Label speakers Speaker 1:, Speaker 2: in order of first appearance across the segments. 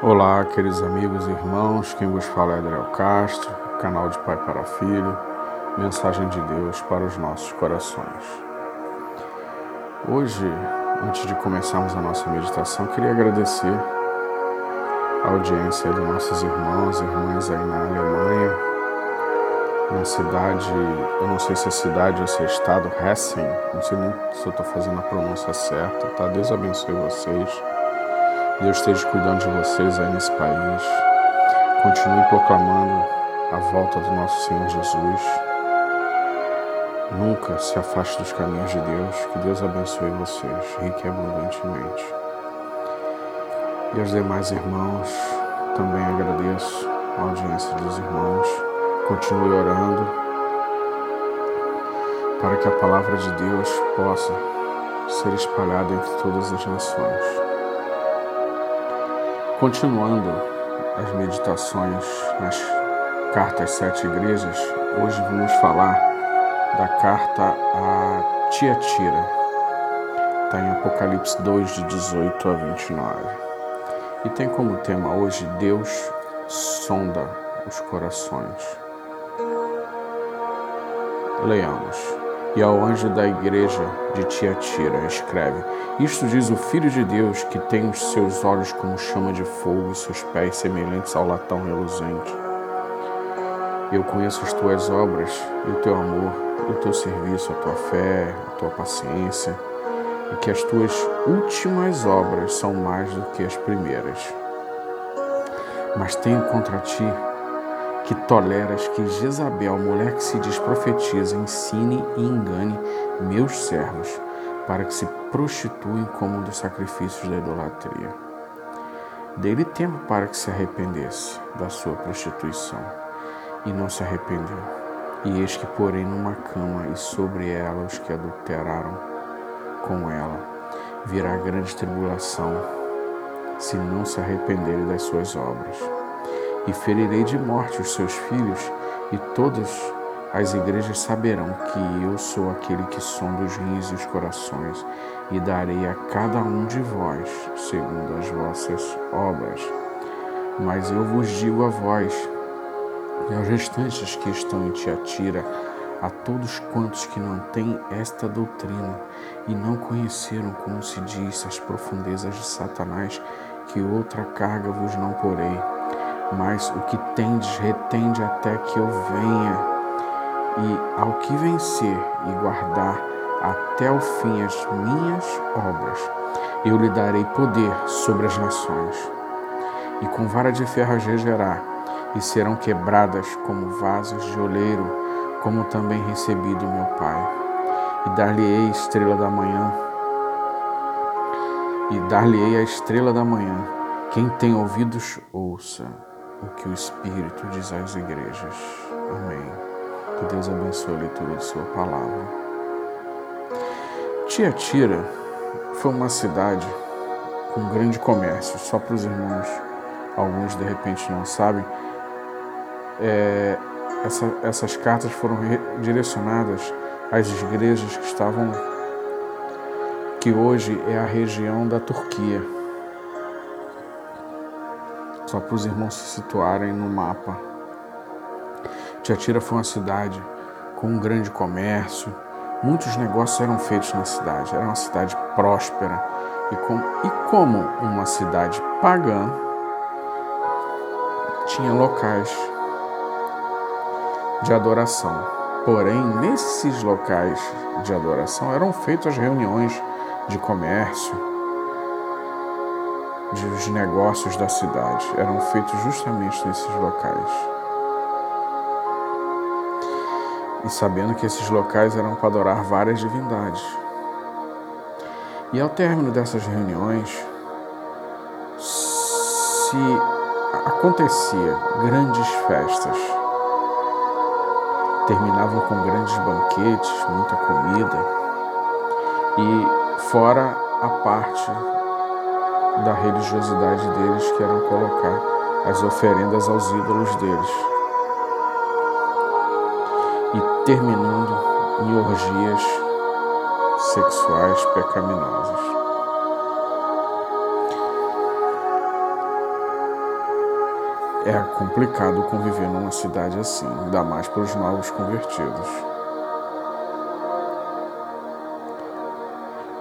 Speaker 1: Olá, queridos amigos e irmãos, quem vos fala é Adriel Castro, canal de Pai para Filho, mensagem de Deus para os nossos corações. Hoje, antes de começarmos a nossa meditação, queria agradecer a audiência dos nossos irmãos e irmãs aí na Alemanha, na cidade, eu não sei se é cidade ou se é estado, Hessen, não sei nem se eu estou fazendo a pronúncia certa, tá? Deus abençoe vocês Deus esteja cuidando de vocês aí nesse país. Continue proclamando a volta do nosso Senhor Jesus. Nunca se afaste dos caminhos de Deus. Que Deus abençoe vocês, rique e abundantemente. E aos demais irmãos, também agradeço a audiência dos irmãos. Continue orando para que a palavra de Deus possa ser espalhada entre todas as nações. Continuando as meditações nas cartas sete igrejas, hoje vamos falar da carta a Tiatira. Está em Apocalipse 2, de 18 a 29. E tem como tema hoje Deus sonda os corações. Leamos e ao anjo da igreja de Tiatira escreve: Isto diz o Filho de Deus, que tem os seus olhos como chama de fogo e seus pés semelhantes ao latão reluzente. Eu conheço as tuas obras e o teu amor, o teu serviço, a tua fé, a tua paciência, e que as tuas últimas obras são mais do que as primeiras. Mas tenho contra ti que toleras que Jezabel, mulher que se diz profetiza, ensine e engane meus servos, para que se prostituem como um dos sacrifícios da idolatria. Dele tempo para que se arrependesse da sua prostituição, e não se arrependeu. E eis que porém numa cama e sobre ela os que adulteraram com ela. Virá grande tribulação, se não se arrependerem das suas obras e ferirei de morte os seus filhos, e todas as igrejas saberão que eu sou aquele que sonda os rins e os corações, e darei a cada um de vós segundo as vossas obras. Mas eu vos digo a vós e aos restantes que estão em Tiatira, a todos quantos que não têm esta doutrina e não conheceram, como se diz, as profundezas de Satanás, que outra carga vos não porei mas o que tendes retende até que eu venha, e ao que vencer e guardar até o fim as minhas obras, eu lhe darei poder sobre as nações, e com vara de ferro as e serão quebradas como vasos de oleiro, como também recebi do meu Pai. E dar-lhe-ei estrela da manhã, e dar-lhe-ei a estrela da manhã. Quem tem ouvidos, ouça o que o Espírito diz às igrejas. Amém. Que Deus abençoe a leitura de Sua palavra. Tiatira foi uma cidade com grande comércio, só para os irmãos, alguns de repente não sabem. É, essa, essas cartas foram direcionadas às igrejas que estavam, que hoje é a região da Turquia só para os irmãos se situarem no mapa. Tiatira foi uma cidade com um grande comércio, muitos negócios eram feitos na cidade, era uma cidade próspera e, com, e como uma cidade pagã, tinha locais de adoração. Porém, nesses locais de adoração eram feitas reuniões de comércio, dos negócios da cidade eram feitos justamente nesses locais. E sabendo que esses locais eram para adorar várias divindades. E ao término dessas reuniões, se acontecia grandes festas, terminavam com grandes banquetes, muita comida, e fora a parte da religiosidade deles, que eram colocar as oferendas aos ídolos deles. E terminando em orgias sexuais pecaminosas. é complicado conviver numa cidade assim, ainda mais para os novos convertidos.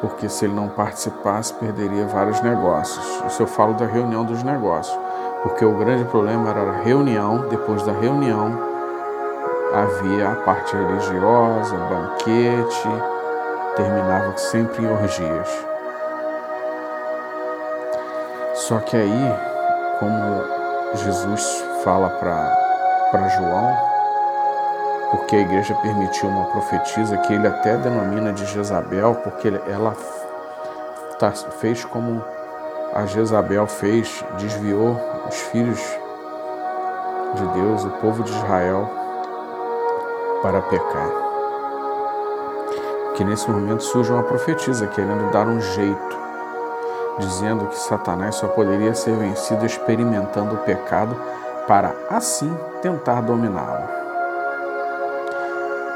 Speaker 1: Porque se ele não participasse, perderia vários negócios. Isso eu falo da reunião dos negócios. Porque o grande problema era a reunião, depois da reunião havia a parte religiosa, banquete, terminava sempre em orgias. Só que aí, como Jesus fala para João, porque a igreja permitiu uma profetisa que ele até denomina de Jezabel, porque ela tá, fez como a Jezabel fez, desviou os filhos de Deus, o povo de Israel, para pecar. Que nesse momento surge uma profetisa querendo dar um jeito, dizendo que Satanás só poderia ser vencido experimentando o pecado para assim tentar dominá-lo.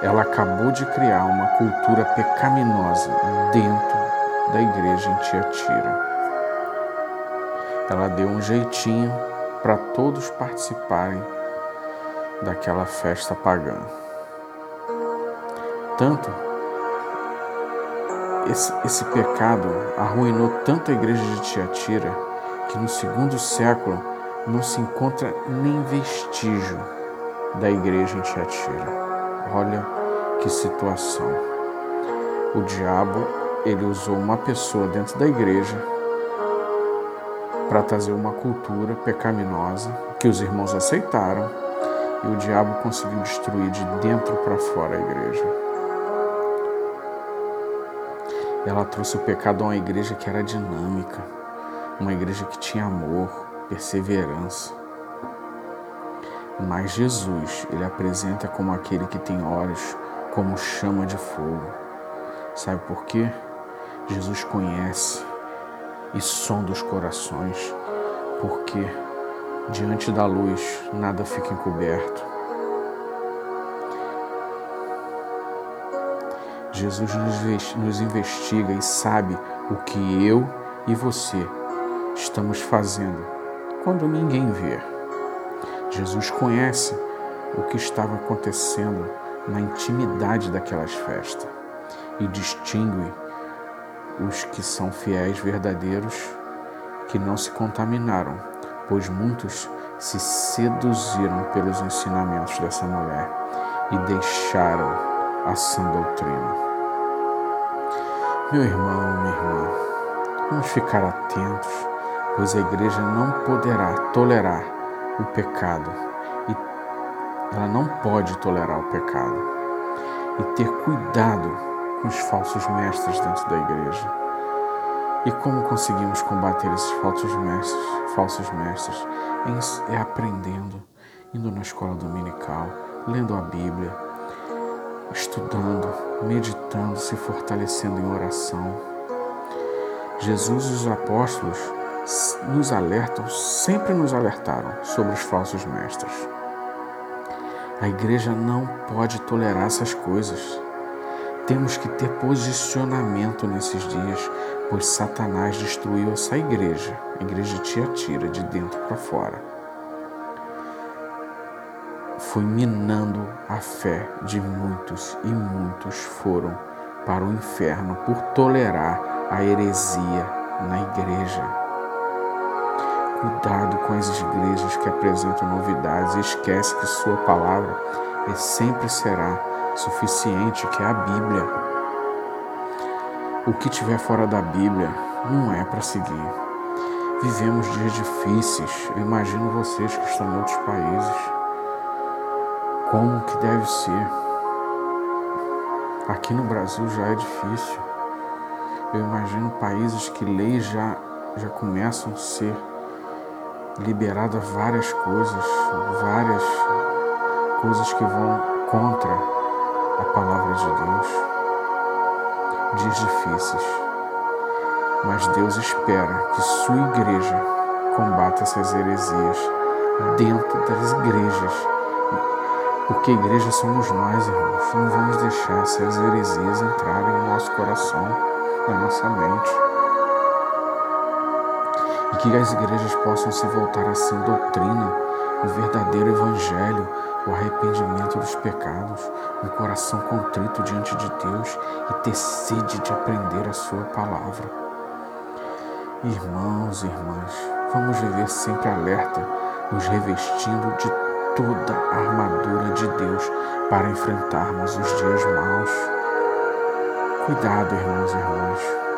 Speaker 1: Ela acabou de criar uma cultura pecaminosa dentro da igreja em Tiatira. Ela deu um jeitinho para todos participarem daquela festa pagã. Tanto esse, esse pecado arruinou tanto a igreja de Tiatira que no segundo século não se encontra nem vestígio da igreja em Tiatira. Olha que situação. O diabo, ele usou uma pessoa dentro da igreja para trazer uma cultura pecaminosa que os irmãos aceitaram e o diabo conseguiu destruir de dentro para fora a igreja. Ela trouxe o pecado a uma igreja que era dinâmica, uma igreja que tinha amor, perseverança. Mas Jesus, ele apresenta como aquele que tem olhos como chama de fogo. Sabe por quê? Jesus conhece e sonda os corações, porque diante da luz nada fica encoberto. Jesus nos investiga e sabe o que eu e você estamos fazendo quando ninguém vê. Jesus conhece o que estava acontecendo na intimidade daquelas festas e distingue os que são fiéis verdadeiros que não se contaminaram, pois muitos se seduziram pelos ensinamentos dessa mulher e deixaram a sã doutrina. Meu irmão, minha irmã, vamos ficar atentos pois a igreja não poderá tolerar o pecado e ela não pode tolerar o pecado e ter cuidado com os falsos mestres dentro da igreja. E como conseguimos combater esses falsos mestres? Falsos mestres é aprendendo, indo na escola dominical, lendo a Bíblia, estudando, meditando, se fortalecendo em oração. Jesus e os apóstolos nos alertam, sempre nos alertaram sobre os falsos mestres. A igreja não pode tolerar essas coisas. Temos que ter posicionamento nesses dias, pois Satanás destruiu essa igreja, a igreja de Tiatira, de dentro para fora. Foi minando a fé de muitos e muitos foram para o inferno por tolerar a heresia na igreja. Cuidado com as igrejas que apresentam novidades e esquece que sua palavra é sempre será suficiente, que é a Bíblia. O que tiver fora da Bíblia não é para seguir. Vivemos dias difíceis. Eu imagino vocês que estão em outros países. Como que deve ser? Aqui no Brasil já é difícil. Eu imagino países que leis já, já começam a ser liberado várias coisas, várias coisas que vão contra a palavra de Deus. Dias difíceis. Mas Deus espera que sua igreja combata essas heresias dentro das igrejas. Porque igreja somos nós, irmãos. Não vamos deixar essas heresias entrarem no nosso coração, na nossa mente que as igrejas possam se voltar a essa doutrina o verdadeiro Evangelho, o arrependimento dos pecados, um coração contrito diante de Deus e ter sede de aprender a Sua palavra. Irmãos e irmãs, vamos viver sempre alerta, nos revestindo de toda a armadura de Deus para enfrentarmos os dias maus. Cuidado, irmãos e irmãs,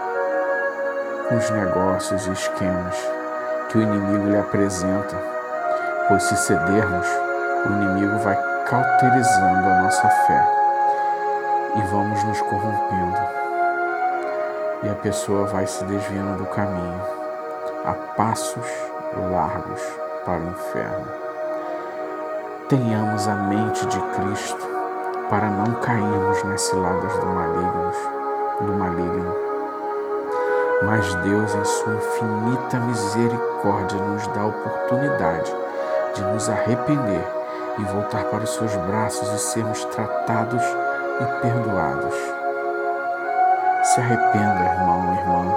Speaker 1: com os negócios e esquemas que o inimigo lhe apresenta, pois se cedermos, o inimigo vai cauterizando a nossa fé e vamos nos corrompendo. E a pessoa vai se desviando do caminho a passos largos para o inferno. Tenhamos a mente de Cristo para não cairmos nas ciladas do maligno, do maligno. Mas Deus, em sua infinita misericórdia, nos dá a oportunidade de nos arrepender e voltar para os seus braços e sermos tratados e perdoados. Se arrependa, irmão, irmã,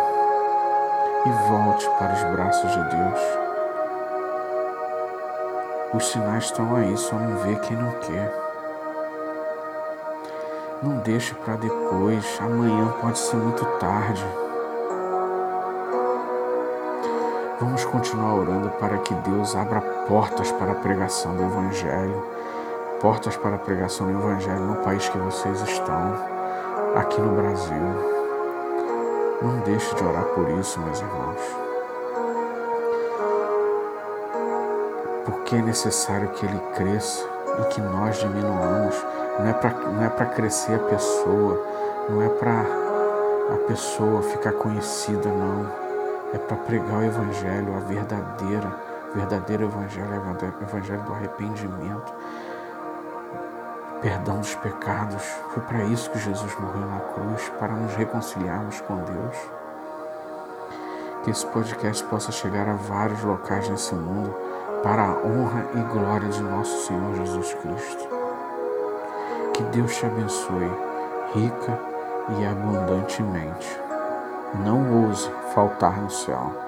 Speaker 1: e volte para os braços de Deus. Os sinais estão aí, só não vê quem não quer. Não deixe para depois, amanhã pode ser muito tarde. Vamos continuar orando para que Deus abra portas para a pregação do Evangelho, portas para a pregação do Evangelho no país que vocês estão, aqui no Brasil. Não deixe de orar por isso, meus irmãos. Porque é necessário que ele cresça e que nós diminuamos. Não é para não é para crescer a pessoa, não é para a pessoa ficar conhecida, não é para pregar o Evangelho, a verdadeira, verdadeiro Evangelho, o Evangelho do arrependimento, perdão dos pecados. Foi para isso que Jesus morreu na cruz, para nos reconciliarmos com Deus. Que esse podcast possa chegar a vários locais nesse mundo, para a honra e glória de nosso Senhor Jesus Cristo. Que Deus te abençoe rica e abundantemente. Não ouse faltar no céu.